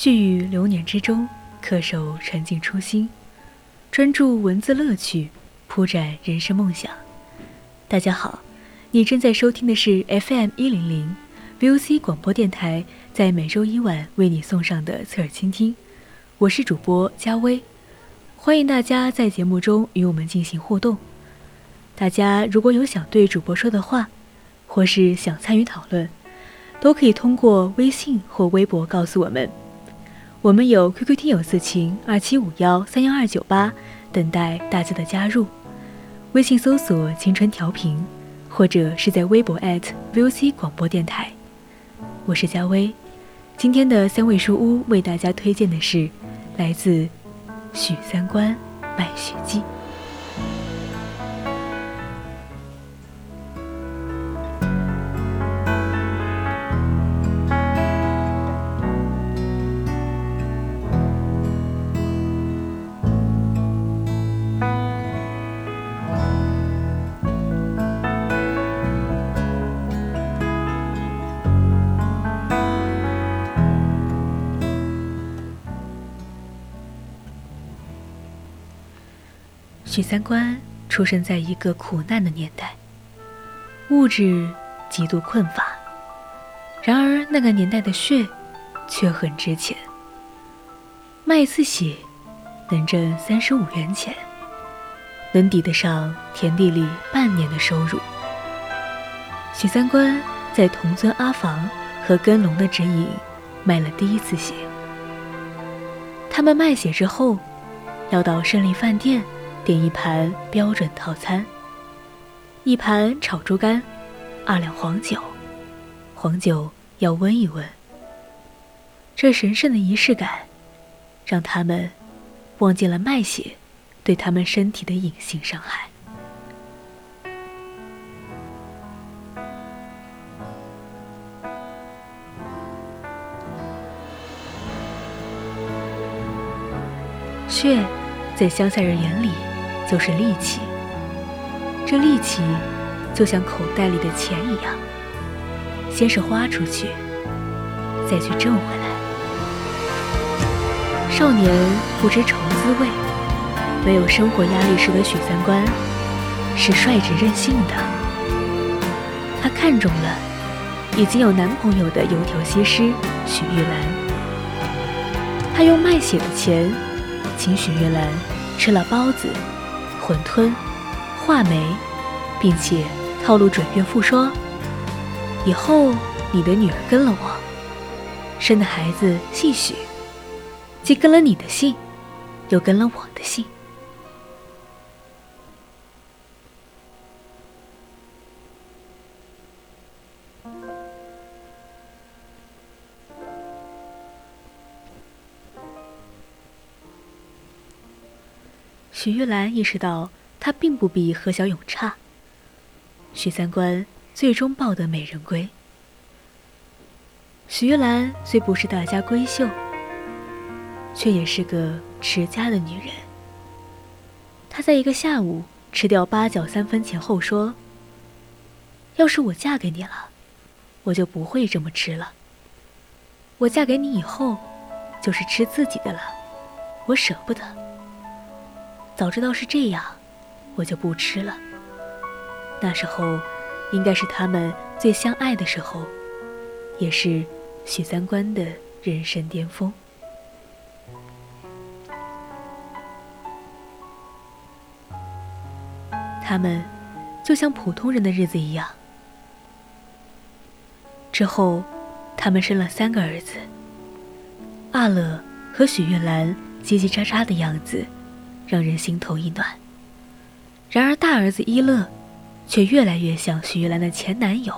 絮语流年之中，恪守沉静初心，专注文字乐趣，铺展人生梦想。大家好，你正在收听的是 FM 一零零 VOC 广播电台，在每周一晚为你送上的侧耳倾听。我是主播佳薇，欢迎大家在节目中与我们进行互动。大家如果有想对主播说的话，或是想参与讨论，都可以通过微信或微博告诉我们。我们有 QQ 听友四群二七五幺三幺二九八，等待大家的加入。微信搜索“青春调频”，或者是在微博 @VOC 广播电台。我是佳薇，今天的三味书屋为大家推荐的是来自许三观《卖血记》。许三观出生在一个苦难的年代，物质极度困乏。然而那个年代的血却很值钱，卖一次血能挣三十五元钱，能抵得上田地里半年的收入。许三观在同村阿房和跟龙的指引卖了第一次血。他们卖血之后，要到胜利饭店。点一盘标准套餐，一盘炒猪肝，二两黄酒，黄酒要温一温。这神圣的仪式感，让他们忘记了卖血对他们身体的隐性伤害。血，在乡下人眼里。就是力气，这力气就像口袋里的钱一样，先是花出去，再去挣回来。少年不知愁滋味，没有生活压力时的许三观是率直任性的。他看中了已经有男朋友的油条西施许玉兰，他用卖血的钱请许玉兰吃了包子。馄饨、话梅，并且套路准岳父说：“以后你的女儿跟了我，生的孩子姓许，既跟了你的姓，又跟了我的姓。”许玉兰意识到，她并不比何小勇差。许三观最终抱得美人归。许玉兰虽不是大家闺秀，却也是个持家的女人。她在一个下午吃掉八角三分钱后说：“要是我嫁给你了，我就不会这么吃了。我嫁给你以后，就是吃自己的了，我舍不得。”早知道是这样，我就不吃了。那时候，应该是他们最相爱的时候，也是许三观的人生巅峰。他们就像普通人的日子一样。之后，他们生了三个儿子：阿乐和许月兰叽叽喳喳的样子，让人心头一暖。然而大儿子一乐，却越来越像许玉兰的前男友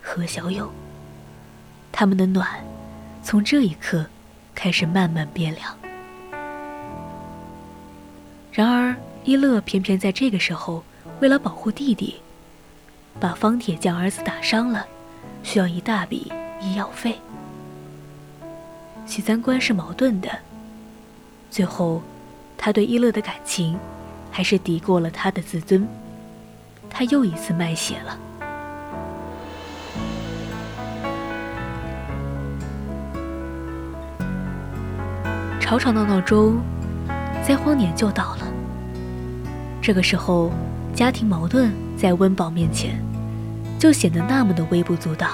何小勇。他们的暖，从这一刻开始慢慢变凉。然而一乐偏偏在这个时候，为了保护弟弟，把方铁匠儿子打伤了，需要一大笔医药费。许三观是矛盾的，最后，他对一乐的感情，还是抵过了他的自尊。他又一次卖血了。吵吵闹闹中，灾荒年就到了。这个时候，家庭矛盾在温饱面前，就显得那么的微不足道。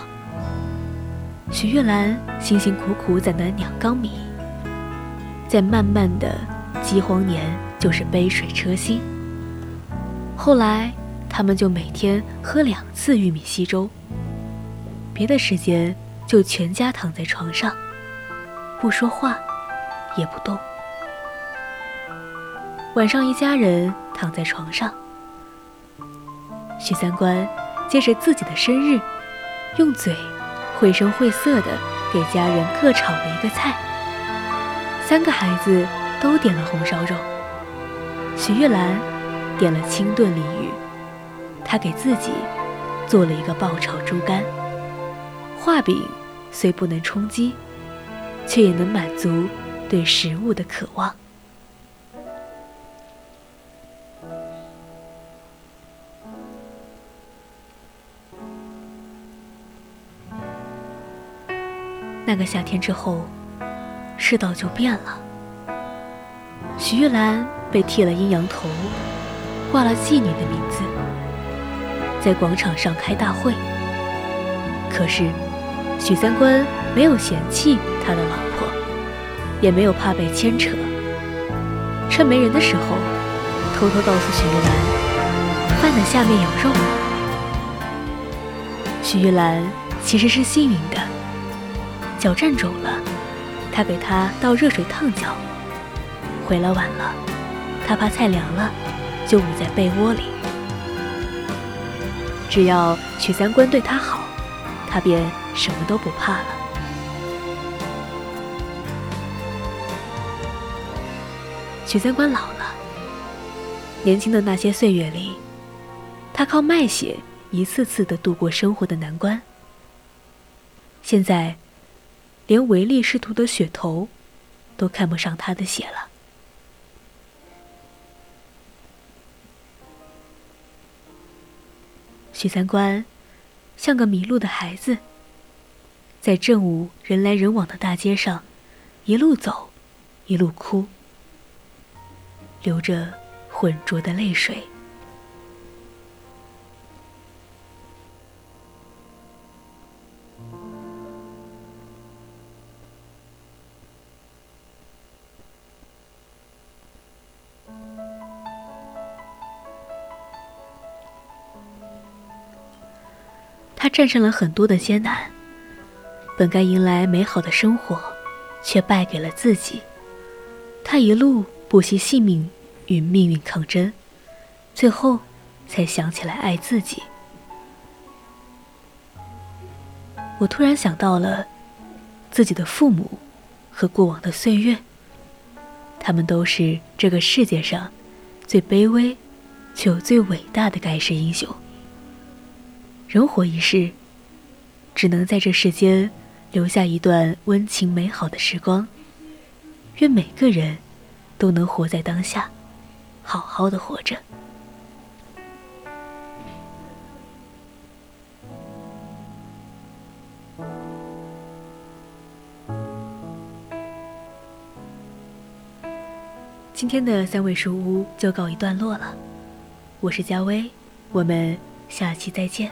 许月兰辛辛苦苦攒的两缸米，在慢慢的饥荒年就是杯水车薪。后来，他们就每天喝两次玉米稀粥，别的时间就全家躺在床上，不说话，也不动。晚上，一家人躺在床上，许三观借着自己的生日，用嘴。绘声绘色的给家人各炒了一个菜，三个孩子都点了红烧肉，许月兰点了清炖鲤鱼，她给自己做了一个爆炒猪肝。画饼虽不能充饥，却也能满足对食物的渴望。那个夏天之后，世道就变了。许玉兰被剃了阴阳头，挂了妓女的名字，在广场上开大会。可是，许三观没有嫌弃他的老婆，也没有怕被牵扯。趁没人的时候，偷偷告诉许玉兰，饭的下面有肉。许玉兰其实是幸运的。脚站肿了，他给她倒热水烫脚。回来晚了，他怕菜凉了，就捂在被窝里。只要许三观对他好，他便什么都不怕了。许三观老了，年轻的那些岁月里，他靠卖血一次次的度过生活的难关。现在。连唯利是图的血头，都看不上他的血了。许三观像个迷路的孩子，在正午人来人往的大街上，一路走，一路哭，流着浑浊的泪水。战胜了很多的艰难，本该迎来美好的生活，却败给了自己。他一路不惜性命与命运抗争，最后才想起来爱自己。我突然想到了自己的父母和过往的岁月，他们都是这个世界上最卑微却又最伟大的盖世英雄。人活一世，只能在这世间留下一段温情美好的时光。愿每个人都能活在当下，好好的活着。今天的三味书屋就告一段落了，我是佳薇，我们下期再见。